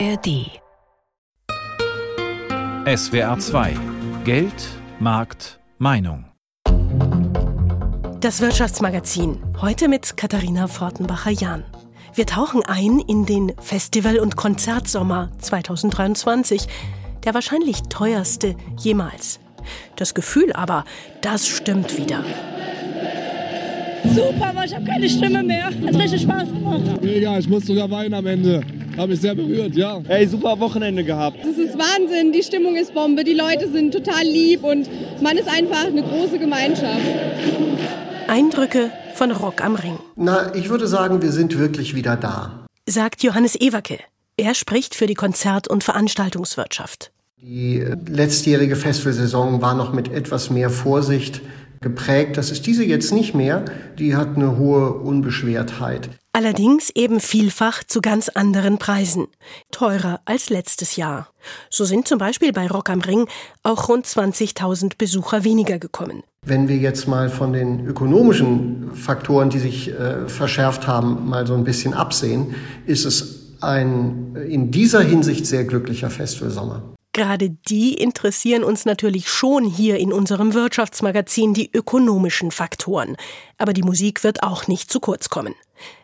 ARD. SWR 2 Geld, Markt, Meinung. Das Wirtschaftsmagazin. Heute mit Katharina Fortenbacher-Jahn. Wir tauchen ein in den Festival- und Konzertsommer 2023, der wahrscheinlich teuerste jemals. Das Gefühl aber, das stimmt wieder. Super, aber ich habe keine Stimme mehr. Hat richtig Spaß gemacht. Mega, ich muss sogar weinen am Ende. Habe mich sehr berührt, ja. Ey, super Wochenende gehabt. Das ist Wahnsinn, die Stimmung ist Bombe, die Leute sind total lieb und man ist einfach eine große Gemeinschaft. Eindrücke von Rock am Ring. Na, ich würde sagen, wir sind wirklich wieder da. Sagt Johannes Ewerke. Er spricht für die Konzert- und Veranstaltungswirtschaft. Die letztjährige Festivalsaison war noch mit etwas mehr Vorsicht geprägt. Das ist diese jetzt nicht mehr. Die hat eine hohe Unbeschwertheit. Allerdings eben vielfach zu ganz anderen Preisen. Teurer als letztes Jahr. So sind zum Beispiel bei Rock am Ring auch rund 20.000 Besucher weniger gekommen. Wenn wir jetzt mal von den ökonomischen Faktoren, die sich äh, verschärft haben, mal so ein bisschen absehen, ist es ein in dieser Hinsicht sehr glücklicher Festivalsommer. Gerade die interessieren uns natürlich schon hier in unserem Wirtschaftsmagazin die ökonomischen Faktoren. Aber die Musik wird auch nicht zu kurz kommen.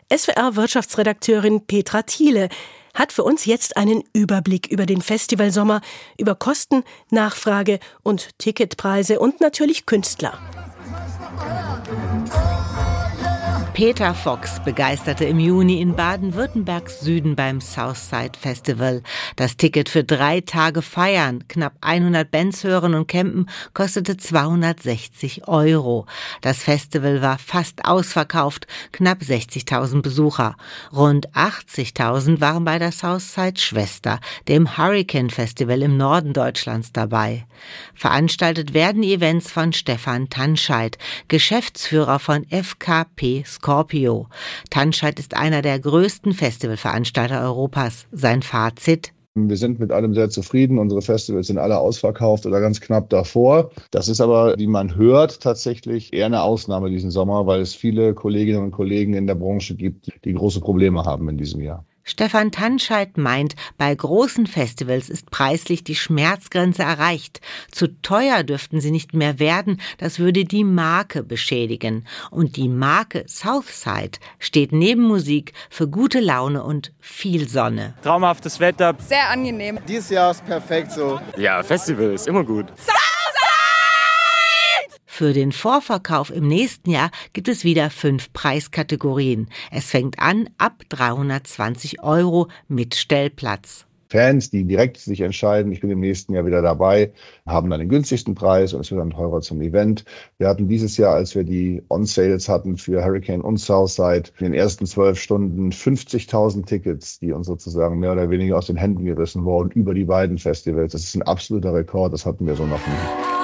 SWR-Wirtschaftsredakteurin Petra Thiele hat für uns jetzt einen Überblick über den Festivalsommer, über Kosten, Nachfrage und Ticketpreise und natürlich Künstler. Peter Fox begeisterte im Juni in Baden-Württembergs Süden beim Southside Festival. Das Ticket für drei Tage feiern, knapp 100 Bands hören und campen, kostete 260 Euro. Das Festival war fast ausverkauft, knapp 60.000 Besucher. Rund 80.000 waren bei der Southside Schwester, dem Hurricane Festival im Norden Deutschlands dabei. Veranstaltet werden Events von Stefan Tanscheid, Geschäftsführer von FKP Scorpio. Tanscheid ist einer der größten Festivalveranstalter Europas. Sein Fazit? Wir sind mit allem sehr zufrieden. Unsere Festivals sind alle ausverkauft oder ganz knapp davor. Das ist aber, wie man hört, tatsächlich eher eine Ausnahme diesen Sommer, weil es viele Kolleginnen und Kollegen in der Branche gibt, die große Probleme haben in diesem Jahr. Stefan Tanscheid meint, bei großen Festivals ist preislich die Schmerzgrenze erreicht. Zu teuer dürften sie nicht mehr werden, das würde die Marke beschädigen. Und die Marke Southside steht neben Musik für gute Laune und viel Sonne. Traumhaftes Wetter. Sehr angenehm. Dieses Jahr ist perfekt so. Ja, Festival ist immer gut. Für den Vorverkauf im nächsten Jahr gibt es wieder fünf Preiskategorien. Es fängt an ab 320 Euro mit Stellplatz. Fans, die direkt sich entscheiden, ich bin im nächsten Jahr wieder dabei, haben dann den günstigsten Preis und es wird dann teurer zum Event. Wir hatten dieses Jahr, als wir die On-Sales hatten für Hurricane und Southside, in den ersten zwölf Stunden 50.000 Tickets, die uns sozusagen mehr oder weniger aus den Händen gerissen wurden über die beiden Festivals. Das ist ein absoluter Rekord, das hatten wir so noch nie.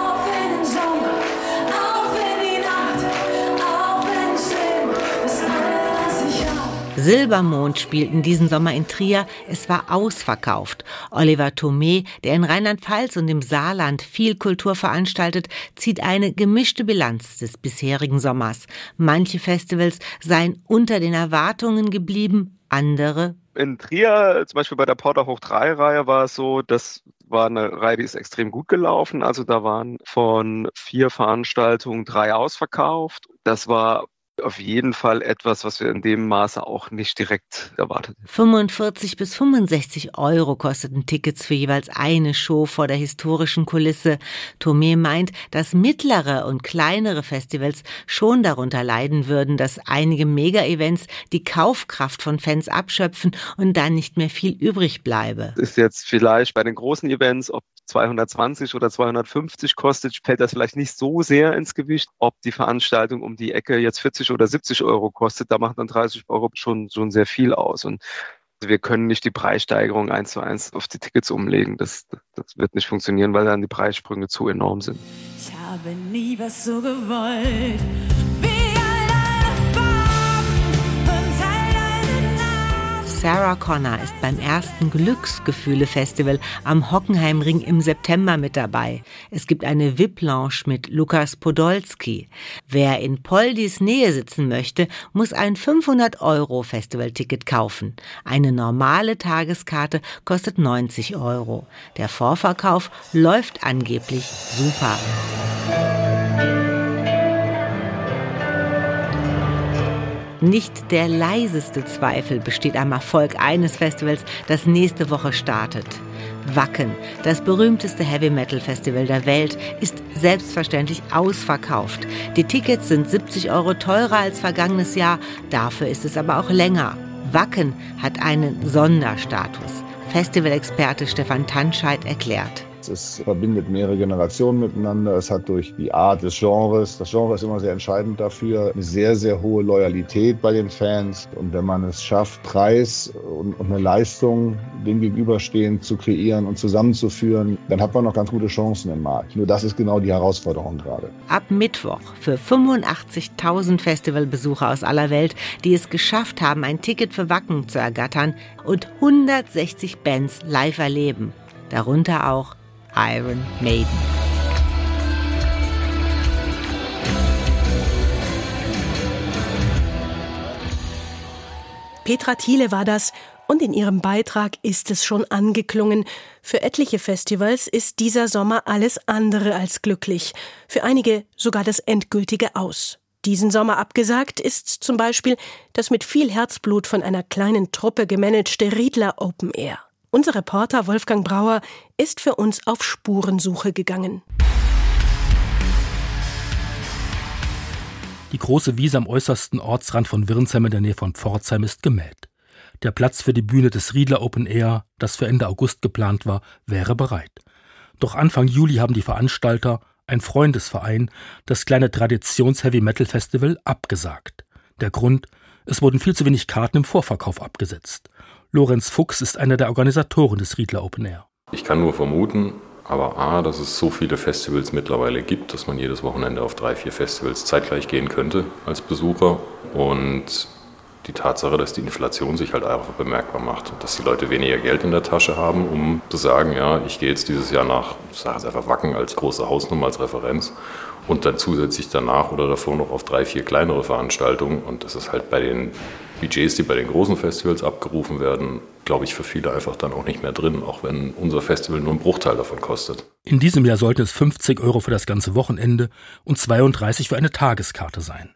Silbermond spielten diesen Sommer in Trier. Es war ausverkauft. Oliver Thomé, der in Rheinland-Pfalz und im Saarland viel Kultur veranstaltet, zieht eine gemischte Bilanz des bisherigen Sommers. Manche Festivals seien unter den Erwartungen geblieben, andere in Trier, zum Beispiel bei der Porter Hoch 3 Reihe, war es so, das war eine Reihe, die ist extrem gut gelaufen. Also da waren von vier Veranstaltungen drei ausverkauft. Das war auf jeden Fall etwas, was wir in dem Maße auch nicht direkt erwartet. 45 bis 65 Euro kosteten Tickets für jeweils eine Show vor der historischen Kulisse. Tomé meint, dass mittlere und kleinere Festivals schon darunter leiden würden, dass einige Mega-Events die Kaufkraft von Fans abschöpfen und dann nicht mehr viel übrig bleibe. Ist jetzt vielleicht bei den großen Events, ob 220 oder 250 kostet, fällt das vielleicht nicht so sehr ins Gewicht. Ob die Veranstaltung um die Ecke jetzt 40 oder 70 Euro kostet, da macht dann 30 Euro schon, schon sehr viel aus. Und wir können nicht die Preissteigerung eins zu eins auf die Tickets umlegen. Das, das wird nicht funktionieren, weil dann die Preissprünge zu enorm sind. Ich habe nie was so gewollt. Sarah Connor ist beim ersten Glücksgefühle-Festival am Hockenheimring im September mit dabei. Es gibt eine VIP-Lounge mit Lukas Podolski. Wer in Poldis Nähe sitzen möchte, muss ein 500 Euro Festivalticket kaufen. Eine normale Tageskarte kostet 90 Euro. Der Vorverkauf läuft angeblich super. Nicht der leiseste Zweifel besteht am Erfolg eines Festivals, das nächste Woche startet. Wacken, das berühmteste Heavy Metal Festival der Welt, ist selbstverständlich ausverkauft. Die Tickets sind 70 Euro teurer als vergangenes Jahr, dafür ist es aber auch länger. Wacken hat einen Sonderstatus. Festivalexperte Stefan Tanscheid erklärt. Es verbindet mehrere Generationen miteinander. Es hat durch die Art des Genres, das Genre ist immer sehr entscheidend dafür, eine sehr, sehr hohe Loyalität bei den Fans. Und wenn man es schafft, Preis und, und eine Leistung dem gegenüberstehen zu kreieren und zusammenzuführen, dann hat man noch ganz gute Chancen im Markt. Nur das ist genau die Herausforderung gerade. Ab Mittwoch für 85.000 Festivalbesucher aus aller Welt, die es geschafft haben, ein Ticket für Wacken zu ergattern und 160 Bands live erleben. Darunter auch Iron Maiden. Petra Thiele war das und in ihrem Beitrag ist es schon angeklungen. Für etliche Festivals ist dieser Sommer alles andere als glücklich. Für einige sogar das endgültige Aus. Diesen Sommer abgesagt ist zum Beispiel das mit viel Herzblut von einer kleinen Truppe gemanagte Riedler Open Air. Unser Reporter Wolfgang Brauer ist für uns auf Spurensuche gegangen. Die große Wiese am äußersten Ortsrand von Wirnsheim in der Nähe von Pforzheim ist gemäht. Der Platz für die Bühne des Riedler Open Air, das für Ende August geplant war, wäre bereit. Doch Anfang Juli haben die Veranstalter, ein Freundesverein, das kleine Traditions-Heavy-Metal-Festival abgesagt. Der Grund, es wurden viel zu wenig Karten im Vorverkauf abgesetzt. Lorenz Fuchs ist einer der Organisatoren des Riedler Open Air. Ich kann nur vermuten, aber A, dass es so viele Festivals mittlerweile gibt, dass man jedes Wochenende auf drei, vier Festivals zeitgleich gehen könnte als Besucher. Und die Tatsache, dass die Inflation sich halt einfach bemerkbar macht und dass die Leute weniger Geld in der Tasche haben, um zu sagen, ja, ich gehe jetzt dieses Jahr nach, ich sage es einfach Wacken als große Hausnummer, als Referenz und dann zusätzlich danach oder davor noch auf drei, vier kleinere Veranstaltungen. Und das ist halt bei den Budgets, die bei den großen Festivals abgerufen werden, glaube ich, für viele einfach dann auch nicht mehr drin, auch wenn unser Festival nur einen Bruchteil davon kostet. In diesem Jahr sollten es 50 Euro für das ganze Wochenende und 32 für eine Tageskarte sein.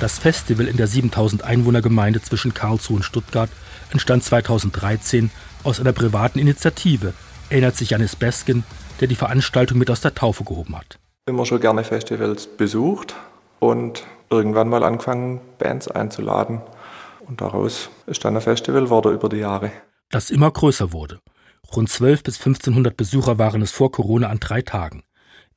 Das Festival in der 7000 Einwohnergemeinde zwischen Karlsruhe und Stuttgart entstand 2013 aus einer privaten Initiative, erinnert sich Janis Beskin, der die Veranstaltung mit aus der Taufe gehoben hat. Immer schon gerne Festivals besucht und irgendwann mal angefangen, Bands einzuladen. Und daraus ist dann ein Festival wurde über die Jahre. Das immer größer wurde. Rund 12 bis 1500 Besucher waren es vor Corona an drei Tagen.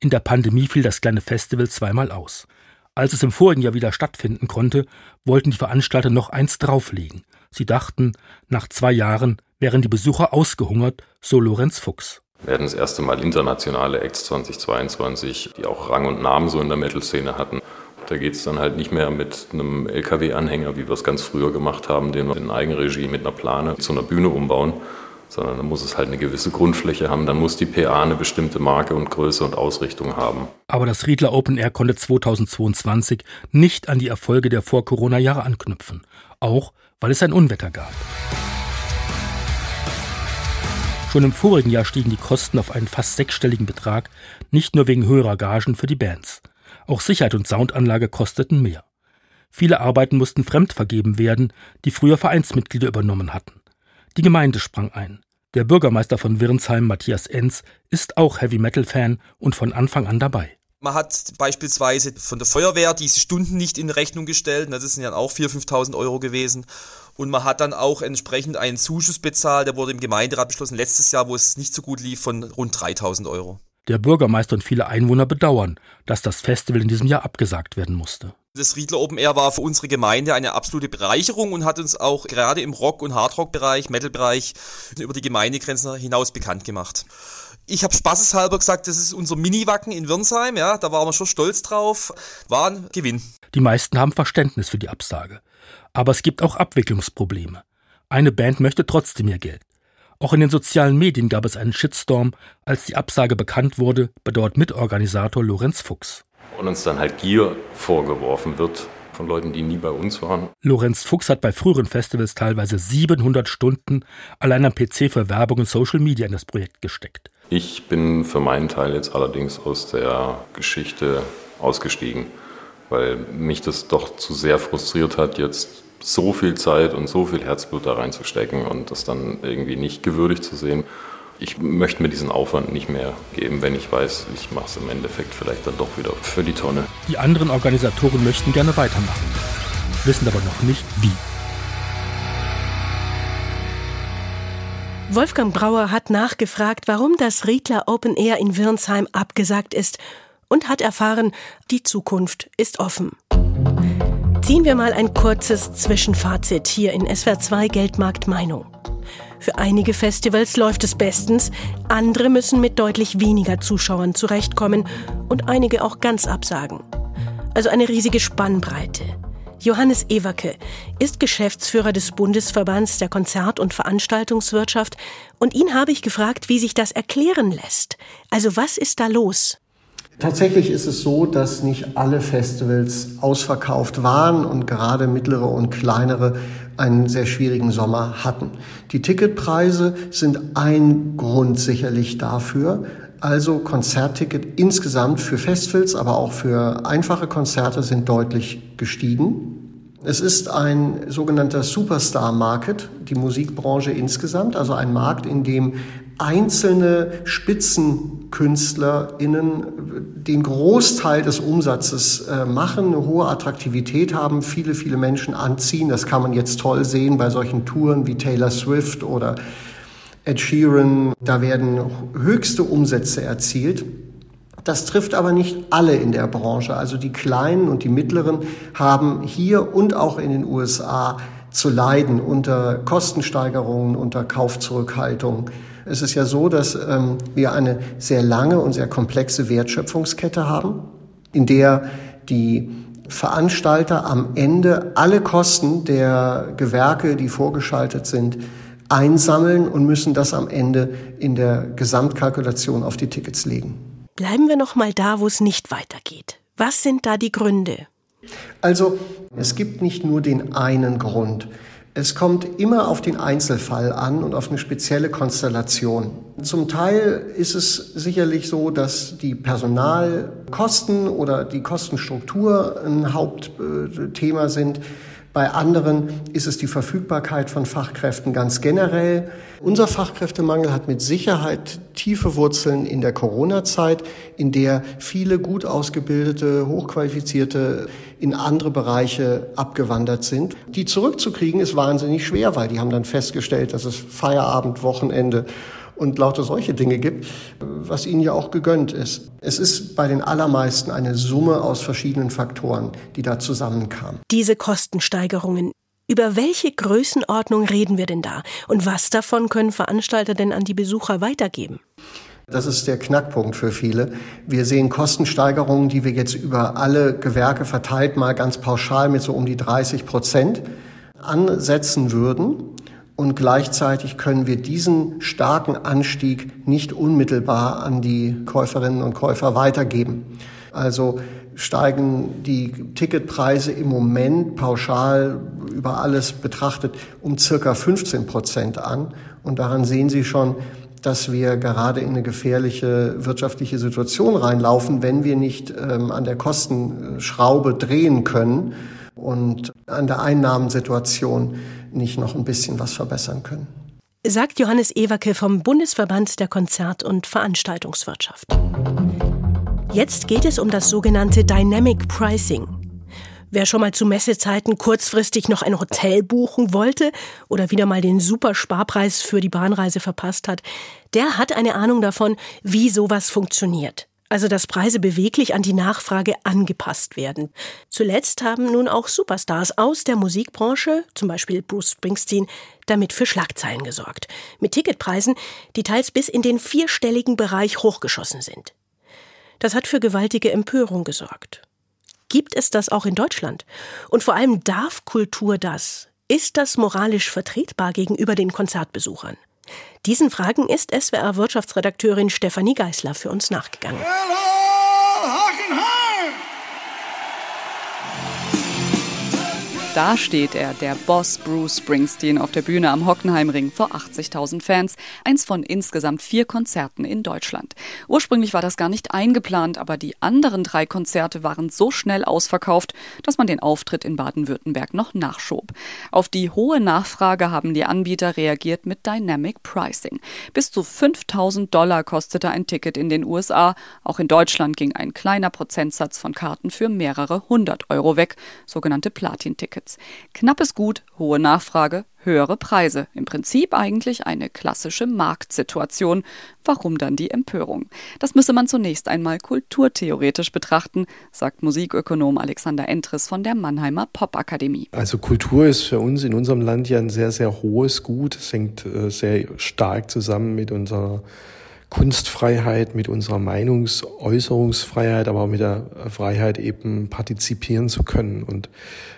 In der Pandemie fiel das kleine Festival zweimal aus. Als es im vorigen Jahr wieder stattfinden konnte, wollten die Veranstalter noch eins drauflegen. Sie dachten, nach zwei Jahren wären die Besucher ausgehungert, so Lorenz Fuchs. Wir hatten das erste Mal internationale Acts 2022, die auch Rang und Namen so in der Metal-Szene hatten. Da geht es dann halt nicht mehr mit einem LKW-Anhänger, wie wir es ganz früher gemacht haben, den wir in Eigenregie mit einer Plane zu einer Bühne umbauen, sondern dann muss es halt eine gewisse Grundfläche haben, dann muss die PA eine bestimmte Marke und Größe und Ausrichtung haben. Aber das Riedler Open Air konnte 2022 nicht an die Erfolge der Vor-Corona-Jahre anknüpfen, auch weil es ein Unwetter gab. Schon im vorigen Jahr stiegen die Kosten auf einen fast sechsstelligen Betrag, nicht nur wegen höherer Gagen für die Bands. Auch Sicherheit und Soundanlage kosteten mehr. Viele Arbeiten mussten fremd vergeben werden, die früher Vereinsmitglieder übernommen hatten. Die Gemeinde sprang ein. Der Bürgermeister von Wirnsheim, Matthias Enz, ist auch Heavy Metal Fan und von Anfang an dabei. Man hat beispielsweise von der Feuerwehr diese Stunden nicht in Rechnung gestellt, das sind ja auch 4.000, 5.000 Euro gewesen. Und man hat dann auch entsprechend einen Zuschuss bezahlt, der wurde im Gemeinderat beschlossen letztes Jahr, wo es nicht so gut lief, von rund 3.000 Euro. Der Bürgermeister und viele Einwohner bedauern, dass das Festival in diesem Jahr abgesagt werden musste. Das Riedler Open Air war für unsere Gemeinde eine absolute Bereicherung und hat uns auch gerade im Rock- und Hardrock-Bereich, Metal-Bereich über die Gemeindegrenzen hinaus bekannt gemacht. Ich habe spaßeshalber gesagt, das ist unser Mini-Wacken in Wirnsheim, ja, da waren wir schon stolz drauf. War ein Gewinn. Die meisten haben Verständnis für die Absage. Aber es gibt auch Abwicklungsprobleme. Eine Band möchte trotzdem ihr Geld. Auch in den sozialen Medien gab es einen Shitstorm. Als die Absage bekannt wurde, bedauert Mitorganisator Lorenz Fuchs. Und uns dann halt Gier vorgeworfen wird von Leuten, die nie bei uns waren. Lorenz Fuchs hat bei früheren Festivals teilweise 700 Stunden allein am PC für Werbung und Social Media in das Projekt gesteckt. Ich bin für meinen Teil jetzt allerdings aus der Geschichte ausgestiegen, weil mich das doch zu sehr frustriert hat, jetzt so viel Zeit und so viel Herzblut da reinzustecken und das dann irgendwie nicht gewürdigt zu sehen. Ich möchte mir diesen Aufwand nicht mehr geben, wenn ich weiß, ich mache es im Endeffekt vielleicht dann doch wieder für die Tonne. Die anderen Organisatoren möchten gerne weitermachen, wissen aber noch nicht wie. Wolfgang Brauer hat nachgefragt, warum das Riedler Open Air in Wirnsheim abgesagt ist und hat erfahren, die Zukunft ist offen. Ziehen wir mal ein kurzes Zwischenfazit hier in SWR2 Geldmarkt Meinung. Für einige Festivals läuft es bestens, andere müssen mit deutlich weniger Zuschauern zurechtkommen und einige auch ganz absagen. Also eine riesige Spannbreite. Johannes Ewerke ist Geschäftsführer des Bundesverbands der Konzert- und Veranstaltungswirtschaft und ihn habe ich gefragt, wie sich das erklären lässt. Also was ist da los? Tatsächlich ist es so, dass nicht alle Festivals ausverkauft waren und gerade mittlere und kleinere einen sehr schwierigen Sommer hatten. Die Ticketpreise sind ein Grund sicherlich dafür. Also Konzertticket insgesamt für Festivals, aber auch für einfache Konzerte sind deutlich gestiegen. Es ist ein sogenannter Superstar-Market, die Musikbranche insgesamt, also ein Markt, in dem einzelne SpitzenkünstlerInnen den Großteil des Umsatzes äh, machen, eine hohe Attraktivität haben, viele, viele Menschen anziehen. Das kann man jetzt toll sehen bei solchen Touren wie Taylor Swift oder Ed Sheeran, da werden höchste Umsätze erzielt. Das trifft aber nicht alle in der Branche. Also die kleinen und die mittleren haben hier und auch in den USA zu leiden unter Kostensteigerungen, unter Kaufzurückhaltung. Es ist ja so, dass ähm, wir eine sehr lange und sehr komplexe Wertschöpfungskette haben, in der die Veranstalter am Ende alle Kosten der Gewerke, die vorgeschaltet sind, einsammeln und müssen das am Ende in der Gesamtkalkulation auf die Tickets legen. Bleiben wir noch mal da, wo es nicht weitergeht. Was sind da die Gründe? Also, es gibt nicht nur den einen Grund. Es kommt immer auf den Einzelfall an und auf eine spezielle Konstellation. Zum Teil ist es sicherlich so, dass die Personalkosten oder die Kostenstruktur ein Hauptthema sind. Bei anderen ist es die Verfügbarkeit von Fachkräften ganz generell. Unser Fachkräftemangel hat mit Sicherheit tiefe Wurzeln in der Corona-Zeit, in der viele gut ausgebildete, hochqualifizierte in andere Bereiche abgewandert sind. Die zurückzukriegen ist wahnsinnig schwer, weil die haben dann festgestellt, dass es Feierabend, Wochenende und lauter solche Dinge gibt, was ihnen ja auch gegönnt ist. Es ist bei den allermeisten eine Summe aus verschiedenen Faktoren, die da zusammenkamen. Diese Kostensteigerungen, über welche Größenordnung reden wir denn da? Und was davon können Veranstalter denn an die Besucher weitergeben? Das ist der Knackpunkt für viele. Wir sehen Kostensteigerungen, die wir jetzt über alle Gewerke verteilt mal ganz pauschal mit so um die 30 Prozent ansetzen würden. Und gleichzeitig können wir diesen starken Anstieg nicht unmittelbar an die Käuferinnen und Käufer weitergeben. Also steigen die Ticketpreise im Moment pauschal über alles betrachtet um circa 15 Prozent an. Und daran sehen Sie schon, dass wir gerade in eine gefährliche wirtschaftliche Situation reinlaufen, wenn wir nicht ähm, an der Kostenschraube drehen können und an der Einnahmensituation nicht noch ein bisschen was verbessern können. Sagt Johannes Ewerke vom Bundesverband der Konzert- und Veranstaltungswirtschaft. Jetzt geht es um das sogenannte Dynamic Pricing. Wer schon mal zu Messezeiten kurzfristig noch ein Hotel buchen wollte oder wieder mal den Supersparpreis für die Bahnreise verpasst hat, der hat eine Ahnung davon, wie sowas funktioniert. Also dass Preise beweglich an die Nachfrage angepasst werden. Zuletzt haben nun auch Superstars aus der Musikbranche, zum Beispiel Bruce Springsteen, damit für Schlagzeilen gesorgt. Mit Ticketpreisen, die teils bis in den vierstelligen Bereich hochgeschossen sind. Das hat für gewaltige Empörung gesorgt. Gibt es das auch in Deutschland? Und vor allem darf Kultur das? Ist das moralisch vertretbar gegenüber den Konzertbesuchern? Diesen Fragen ist SWR-Wirtschaftsredakteurin Stefanie Geißler für uns nachgegangen. Da steht er, der Boss Bruce Springsteen auf der Bühne am Hockenheimring vor 80.000 Fans, eins von insgesamt vier Konzerten in Deutschland. Ursprünglich war das gar nicht eingeplant, aber die anderen drei Konzerte waren so schnell ausverkauft, dass man den Auftritt in Baden-Württemberg noch nachschob. Auf die hohe Nachfrage haben die Anbieter reagiert mit Dynamic Pricing. Bis zu 5000 Dollar kostete ein Ticket in den USA. Auch in Deutschland ging ein kleiner Prozentsatz von Karten für mehrere hundert Euro weg, sogenannte Platin-Tickets. Tickets. Knappes Gut, hohe Nachfrage, höhere Preise. Im Prinzip eigentlich eine klassische Marktsituation. Warum dann die Empörung? Das müsse man zunächst einmal kulturtheoretisch betrachten, sagt Musikökonom Alexander Entres von der Mannheimer Popakademie. Also Kultur ist für uns in unserem Land ja ein sehr, sehr hohes Gut. Es hängt äh, sehr stark zusammen mit unserer Kunstfreiheit, mit unserer Meinungsäußerungsfreiheit, aber auch mit der Freiheit eben partizipieren zu können. Und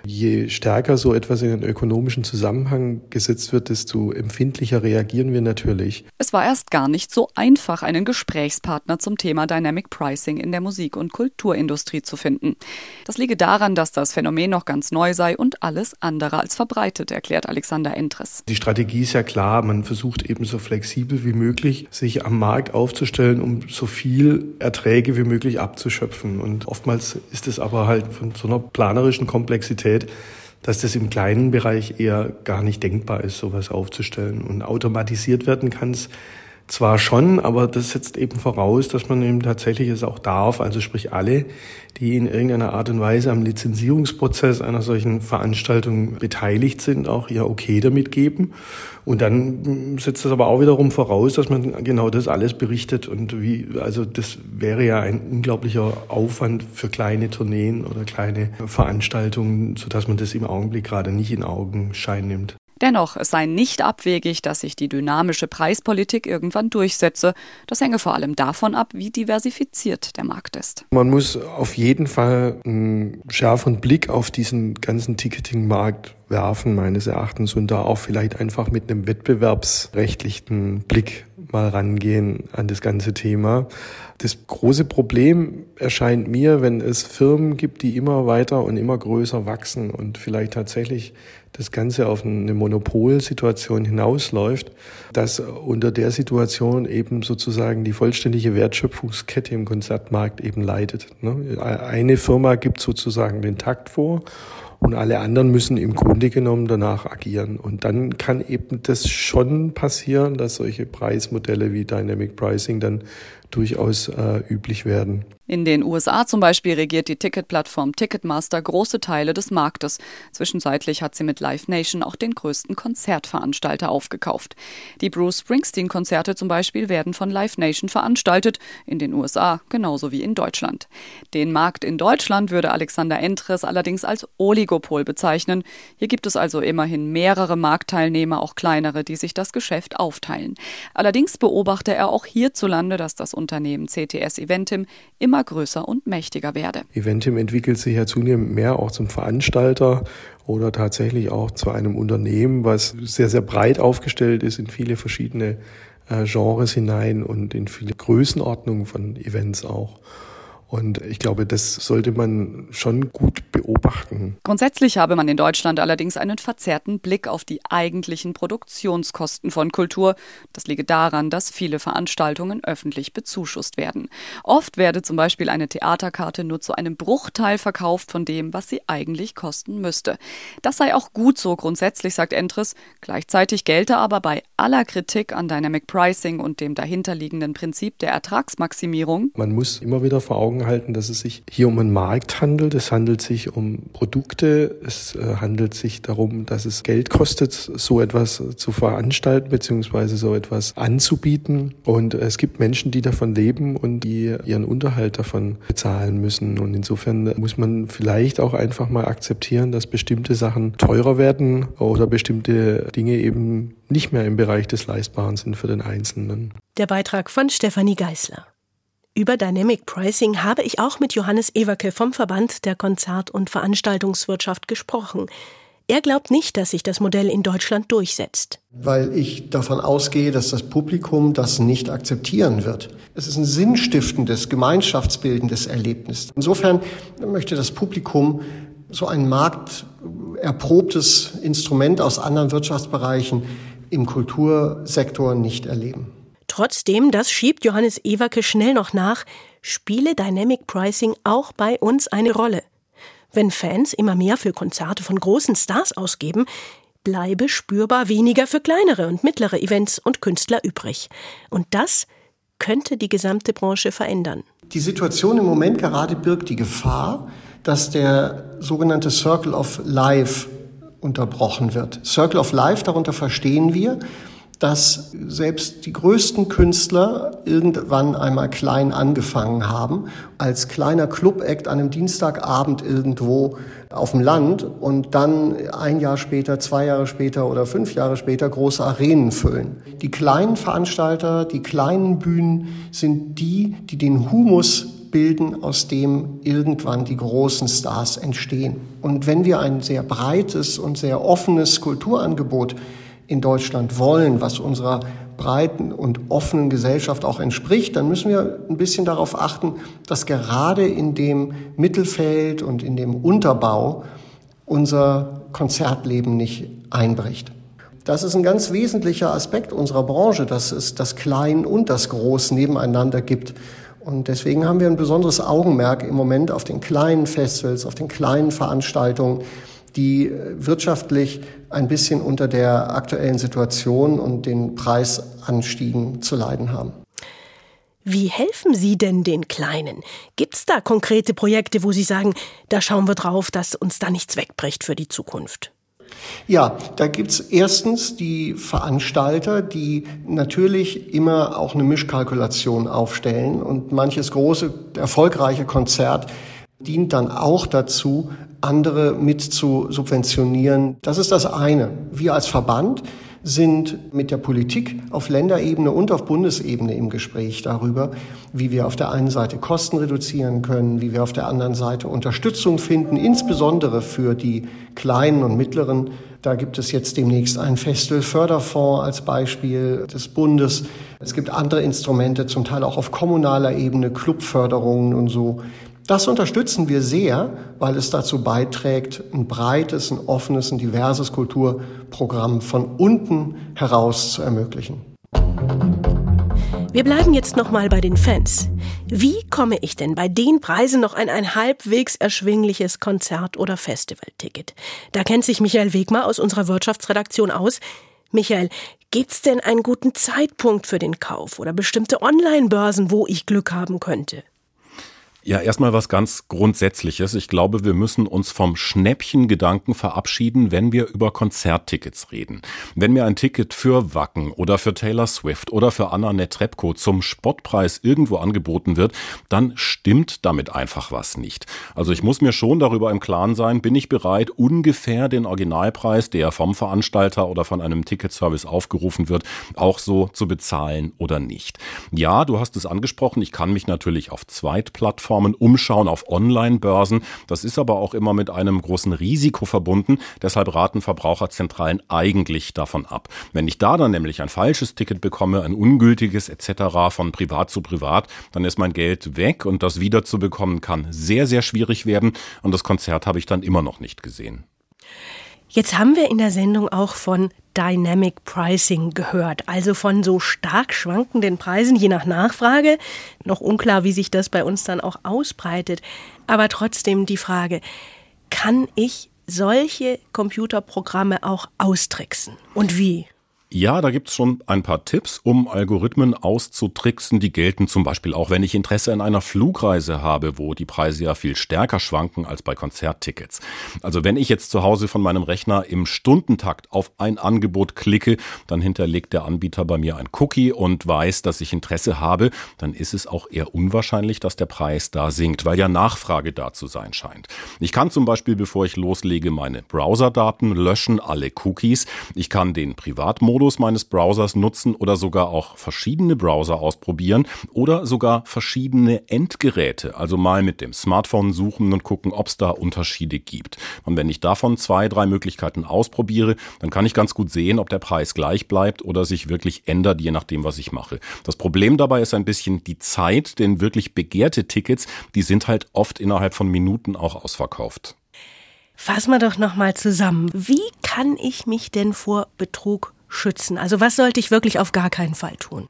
je stärker so etwas in den ökonomischen Zusammenhang gesetzt wird, desto empfindlicher reagieren wir natürlich. Es war erst gar nicht so einfach, einen Gesprächspartner zum Thema Dynamic Pricing in der Musik- und Kulturindustrie zu finden. Das liege daran, dass das Phänomen noch ganz neu sei und alles andere als verbreitet, erklärt Alexander Entres. Die Strategie ist ja klar, man versucht eben so flexibel wie möglich, sich am Markt Markt aufzustellen, um so viel Erträge wie möglich abzuschöpfen. Und oftmals ist es aber halt von so einer planerischen Komplexität, dass das im kleinen Bereich eher gar nicht denkbar ist, sowas aufzustellen. Und automatisiert werden kann es zwar schon, aber das setzt eben voraus, dass man eben tatsächlich es auch darf, also sprich alle, die in irgendeiner Art und Weise am Lizenzierungsprozess einer solchen Veranstaltung beteiligt sind, auch ihr Okay damit geben. Und dann setzt das aber auch wiederum voraus, dass man genau das alles berichtet und wie, also das wäre ja ein unglaublicher Aufwand für kleine Tourneen oder kleine Veranstaltungen, sodass man das im Augenblick gerade nicht in Augenschein nimmt. Dennoch, es sei nicht abwegig, dass sich die dynamische Preispolitik irgendwann durchsetze. Das hänge vor allem davon ab, wie diversifiziert der Markt ist. Man muss auf jeden Fall einen schärferen Blick auf diesen ganzen Ticketing-Markt werfen, meines Erachtens, und da auch vielleicht einfach mit einem wettbewerbsrechtlichen Blick mal rangehen an das ganze Thema. Das große Problem erscheint mir, wenn es Firmen gibt, die immer weiter und immer größer wachsen und vielleicht tatsächlich das Ganze auf eine Monopolsituation hinausläuft, dass unter der Situation eben sozusagen die vollständige Wertschöpfungskette im Konzertmarkt eben leidet. Ne? Eine Firma gibt sozusagen den Takt vor und alle anderen müssen im Grunde genommen danach agieren. Und dann kann eben das schon passieren, dass solche Preismodelle wie Dynamic Pricing dann durchaus äh, üblich werden. In den USA zum Beispiel regiert die Ticketplattform Ticketmaster große Teile des Marktes. Zwischenzeitlich hat sie mit Live Nation auch den größten Konzertveranstalter aufgekauft. Die Bruce Springsteen-Konzerte zum Beispiel werden von Live Nation veranstaltet, in den USA genauso wie in Deutschland. Den Markt in Deutschland würde Alexander Entres allerdings als Oligopol bezeichnen. Hier gibt es also immerhin mehrere Marktteilnehmer, auch kleinere, die sich das Geschäft aufteilen. Allerdings beobachte er auch hierzulande, dass das Unternehmen CTS Eventim immer größer und mächtiger werde. Eventim entwickelt sich ja zunehmend mehr auch zum Veranstalter oder tatsächlich auch zu einem Unternehmen, was sehr, sehr breit aufgestellt ist in viele verschiedene äh, Genres hinein und in viele Größenordnungen von Events auch. Und ich glaube, das sollte man schon gut beobachten. Grundsätzlich habe man in Deutschland allerdings einen verzerrten Blick auf die eigentlichen Produktionskosten von Kultur. Das liege daran, dass viele Veranstaltungen öffentlich bezuschusst werden. Oft werde zum Beispiel eine Theaterkarte nur zu einem Bruchteil verkauft von dem, was sie eigentlich kosten müsste. Das sei auch gut so grundsätzlich, sagt Entres. Gleichzeitig gelte aber bei aller Kritik an Dynamic Pricing und dem dahinterliegenden Prinzip der Ertragsmaximierung. Man muss immer wieder vor Augen Augen halten, dass es sich hier um einen Markt handelt. Es handelt sich um Produkte. Es äh, handelt sich darum, dass es Geld kostet, so etwas zu veranstalten beziehungsweise so etwas anzubieten. Und es gibt Menschen, die davon leben und die ihren Unterhalt davon bezahlen müssen. Und insofern muss man vielleicht auch einfach mal akzeptieren, dass bestimmte Sachen teurer werden oder bestimmte Dinge eben nicht mehr im Bereich des Leistbaren sind für den Einzelnen. Der Beitrag von Stefanie Geißler. Über Dynamic Pricing habe ich auch mit Johannes Ewerke vom Verband der Konzert- und Veranstaltungswirtschaft gesprochen. Er glaubt nicht, dass sich das Modell in Deutschland durchsetzt. Weil ich davon ausgehe, dass das Publikum das nicht akzeptieren wird. Es ist ein sinnstiftendes, gemeinschaftsbildendes Erlebnis. Insofern möchte das Publikum so ein markterprobtes Instrument aus anderen Wirtschaftsbereichen im Kultursektor nicht erleben. Trotzdem, das schiebt Johannes Ewerke schnell noch nach, spiele Dynamic Pricing auch bei uns eine Rolle. Wenn Fans immer mehr für Konzerte von großen Stars ausgeben, bleibe spürbar weniger für kleinere und mittlere Events und Künstler übrig. Und das könnte die gesamte Branche verändern. Die Situation im Moment gerade birgt die Gefahr, dass der sogenannte Circle of Life unterbrochen wird. Circle of Life, darunter verstehen wir, dass selbst die größten Künstler irgendwann einmal klein angefangen haben, als kleiner Club-Act an einem Dienstagabend irgendwo auf dem Land und dann ein Jahr später, zwei Jahre später oder fünf Jahre später große Arenen füllen. Die kleinen Veranstalter, die kleinen Bühnen sind die, die den Humus bilden, aus dem irgendwann die großen Stars entstehen. Und wenn wir ein sehr breites und sehr offenes Kulturangebot in Deutschland wollen, was unserer breiten und offenen Gesellschaft auch entspricht, dann müssen wir ein bisschen darauf achten, dass gerade in dem Mittelfeld und in dem Unterbau unser Konzertleben nicht einbricht. Das ist ein ganz wesentlicher Aspekt unserer Branche, dass es das Klein und das Groß nebeneinander gibt. Und deswegen haben wir ein besonderes Augenmerk im Moment auf den kleinen Festivals, auf den kleinen Veranstaltungen, die wirtschaftlich ein bisschen unter der aktuellen Situation und den Preisanstiegen zu leiden haben. Wie helfen Sie denn den Kleinen? Gibt es da konkrete Projekte, wo Sie sagen, da schauen wir drauf, dass uns da nichts wegbricht für die Zukunft? Ja, da gibt's erstens die Veranstalter, die natürlich immer auch eine Mischkalkulation aufstellen und manches große, erfolgreiche Konzert dient dann auch dazu, andere mit zu subventionieren. Das ist das eine. Wir als Verband sind mit der Politik auf Länderebene und auf Bundesebene im Gespräch darüber, wie wir auf der einen Seite Kosten reduzieren können, wie wir auf der anderen Seite Unterstützung finden, insbesondere für die kleinen und mittleren. Da gibt es jetzt demnächst einen Festivalförderfonds als Beispiel des Bundes. Es gibt andere Instrumente, zum Teil auch auf kommunaler Ebene, Clubförderungen und so. Das unterstützen wir sehr, weil es dazu beiträgt, ein breites, ein offenes, ein diverses Kulturprogramm von unten heraus zu ermöglichen. Wir bleiben jetzt nochmal bei den Fans. Wie komme ich denn bei den Preisen noch an ein halbwegs erschwingliches Konzert- oder Festivalticket? Da kennt sich Michael Wegmer aus unserer Wirtschaftsredaktion aus. Michael, gibt's denn einen guten Zeitpunkt für den Kauf oder bestimmte Online-Börsen, wo ich Glück haben könnte? Ja, erstmal was ganz Grundsätzliches. Ich glaube, wir müssen uns vom Schnäppchengedanken verabschieden, wenn wir über Konzerttickets reden. Wenn mir ein Ticket für Wacken oder für Taylor Swift oder für Anna Netrebko zum Spottpreis irgendwo angeboten wird, dann stimmt damit einfach was nicht. Also ich muss mir schon darüber im Klaren sein, bin ich bereit, ungefähr den Originalpreis, der vom Veranstalter oder von einem Ticketservice aufgerufen wird, auch so zu bezahlen oder nicht. Ja, du hast es angesprochen, ich kann mich natürlich auf Zweitplattformen Plattformen umschauen, auf Online-Börsen. Das ist aber auch immer mit einem großen Risiko verbunden. Deshalb raten Verbraucherzentralen eigentlich davon ab. Wenn ich da dann nämlich ein falsches Ticket bekomme, ein ungültiges etc. von privat zu privat, dann ist mein Geld weg und das wiederzubekommen kann sehr, sehr schwierig werden. Und das Konzert habe ich dann immer noch nicht gesehen. Jetzt haben wir in der Sendung auch von Dynamic Pricing gehört, also von so stark schwankenden Preisen je nach Nachfrage. Noch unklar, wie sich das bei uns dann auch ausbreitet. Aber trotzdem die Frage, kann ich solche Computerprogramme auch austricksen und wie? Ja, da gibt's schon ein paar Tipps, um Algorithmen auszutricksen. Die gelten zum Beispiel auch, wenn ich Interesse an einer Flugreise habe, wo die Preise ja viel stärker schwanken als bei Konzerttickets. Also wenn ich jetzt zu Hause von meinem Rechner im Stundentakt auf ein Angebot klicke, dann hinterlegt der Anbieter bei mir ein Cookie und weiß, dass ich Interesse habe, dann ist es auch eher unwahrscheinlich, dass der Preis da sinkt, weil ja Nachfrage da zu sein scheint. Ich kann zum Beispiel, bevor ich loslege, meine Browserdaten löschen, alle Cookies. Ich kann den Privatmodus Modus meines Browsers nutzen oder sogar auch verschiedene Browser ausprobieren oder sogar verschiedene Endgeräte, also mal mit dem Smartphone suchen und gucken, ob es da Unterschiede gibt. Und wenn ich davon zwei, drei Möglichkeiten ausprobiere, dann kann ich ganz gut sehen, ob der Preis gleich bleibt oder sich wirklich ändert, je nachdem, was ich mache. Das Problem dabei ist ein bisschen die Zeit, denn wirklich begehrte Tickets, die sind halt oft innerhalb von Minuten auch ausverkauft. Fassen wir doch nochmal zusammen. Wie kann ich mich denn vor Betrug schützen? Also was sollte ich wirklich auf gar keinen Fall tun?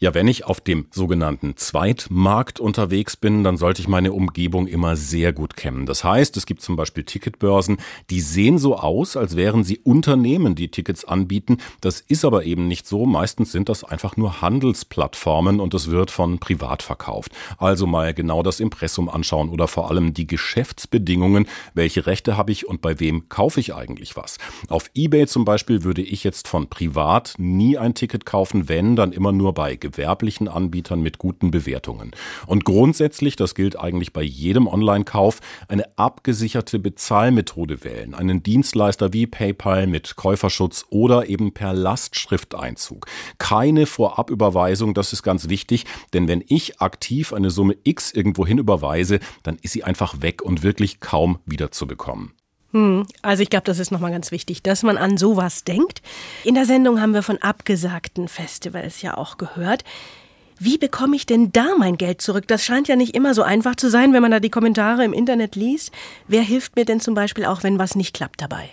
Ja, wenn ich auf dem sogenannten Zweitmarkt unterwegs bin, dann sollte ich meine Umgebung immer sehr gut kennen. Das heißt, es gibt zum Beispiel Ticketbörsen, die sehen so aus, als wären sie Unternehmen, die Tickets anbieten. Das ist aber eben nicht so. Meistens sind das einfach nur Handelsplattformen und es wird von privat verkauft. Also mal genau das Impressum anschauen oder vor allem die Geschäftsbedingungen. Welche Rechte habe ich und bei wem kaufe ich eigentlich was? Auf eBay zum Beispiel würde ich jetzt von privat nie ein Ticket kaufen, wenn, dann immer nur bei gewerblichen Anbietern mit guten Bewertungen. Und grundsätzlich, das gilt eigentlich bei jedem Online-Kauf, eine abgesicherte Bezahlmethode wählen. Einen Dienstleister wie PayPal mit Käuferschutz oder eben per Lastschrifteinzug. Keine Vorabüberweisung, das ist ganz wichtig, denn wenn ich aktiv eine Summe X irgendwohin überweise, dann ist sie einfach weg und wirklich kaum wiederzubekommen. Hm, also ich glaube, das ist nochmal ganz wichtig, dass man an sowas denkt. In der Sendung haben wir von abgesagten Festivals ja auch gehört. Wie bekomme ich denn da mein Geld zurück? Das scheint ja nicht immer so einfach zu sein, wenn man da die Kommentare im Internet liest. Wer hilft mir denn zum Beispiel auch, wenn was nicht klappt dabei?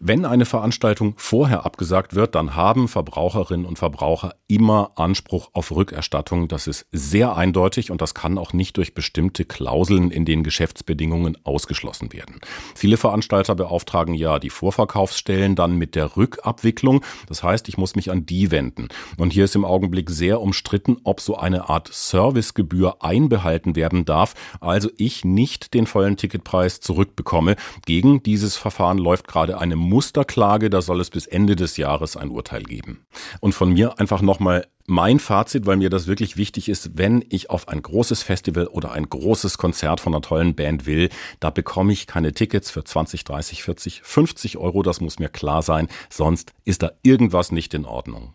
Wenn eine Veranstaltung vorher abgesagt wird, dann haben Verbraucherinnen und Verbraucher immer Anspruch auf Rückerstattung. Das ist sehr eindeutig und das kann auch nicht durch bestimmte Klauseln in den Geschäftsbedingungen ausgeschlossen werden. Viele Veranstalter beauftragen ja die Vorverkaufsstellen dann mit der Rückabwicklung. Das heißt, ich muss mich an die wenden. Und hier ist im Augenblick sehr umstritten, ob so eine Art Servicegebühr einbehalten werden darf, also ich nicht den vollen Ticketpreis zurückbekomme. Gegen dieses Verfahren läuft gerade eine Musterklage, da soll es bis Ende des Jahres ein Urteil geben. Und von mir einfach nochmal mein Fazit, weil mir das wirklich wichtig ist, wenn ich auf ein großes Festival oder ein großes Konzert von einer tollen Band will, da bekomme ich keine Tickets für 20, 30, 40, 50 Euro, das muss mir klar sein, sonst ist da irgendwas nicht in Ordnung.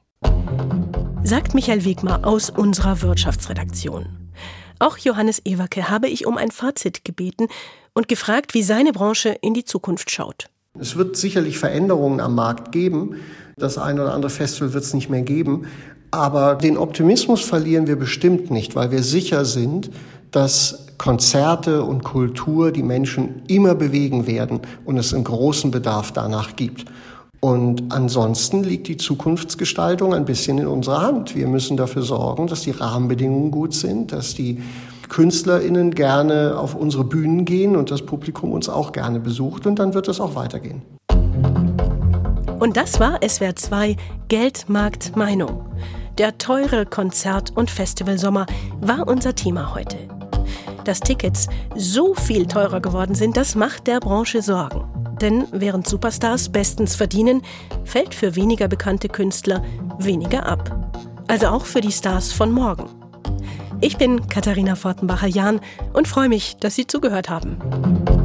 Sagt Michael Wegmar aus unserer Wirtschaftsredaktion. Auch Johannes Ewerke habe ich um ein Fazit gebeten und gefragt, wie seine Branche in die Zukunft schaut. Es wird sicherlich Veränderungen am Markt geben. Das eine oder andere Festival wird es nicht mehr geben. Aber den Optimismus verlieren wir bestimmt nicht, weil wir sicher sind, dass Konzerte und Kultur die Menschen immer bewegen werden und es einen großen Bedarf danach gibt. Und ansonsten liegt die Zukunftsgestaltung ein bisschen in unserer Hand. Wir müssen dafür sorgen, dass die Rahmenbedingungen gut sind, dass die KünstlerInnen gerne auf unsere Bühnen gehen und das Publikum uns auch gerne besucht und dann wird es auch weitergehen. Und das war SWR 2 Geldmarkt Meinung. Der teure Konzert- und Festivalsommer war unser Thema heute. Dass Tickets so viel teurer geworden sind, das macht der Branche Sorgen. Denn während Superstars bestens verdienen, fällt für weniger bekannte Künstler weniger ab. Also auch für die Stars von morgen. Ich bin Katharina Fortenbacher-Jahn und freue mich, dass Sie zugehört haben.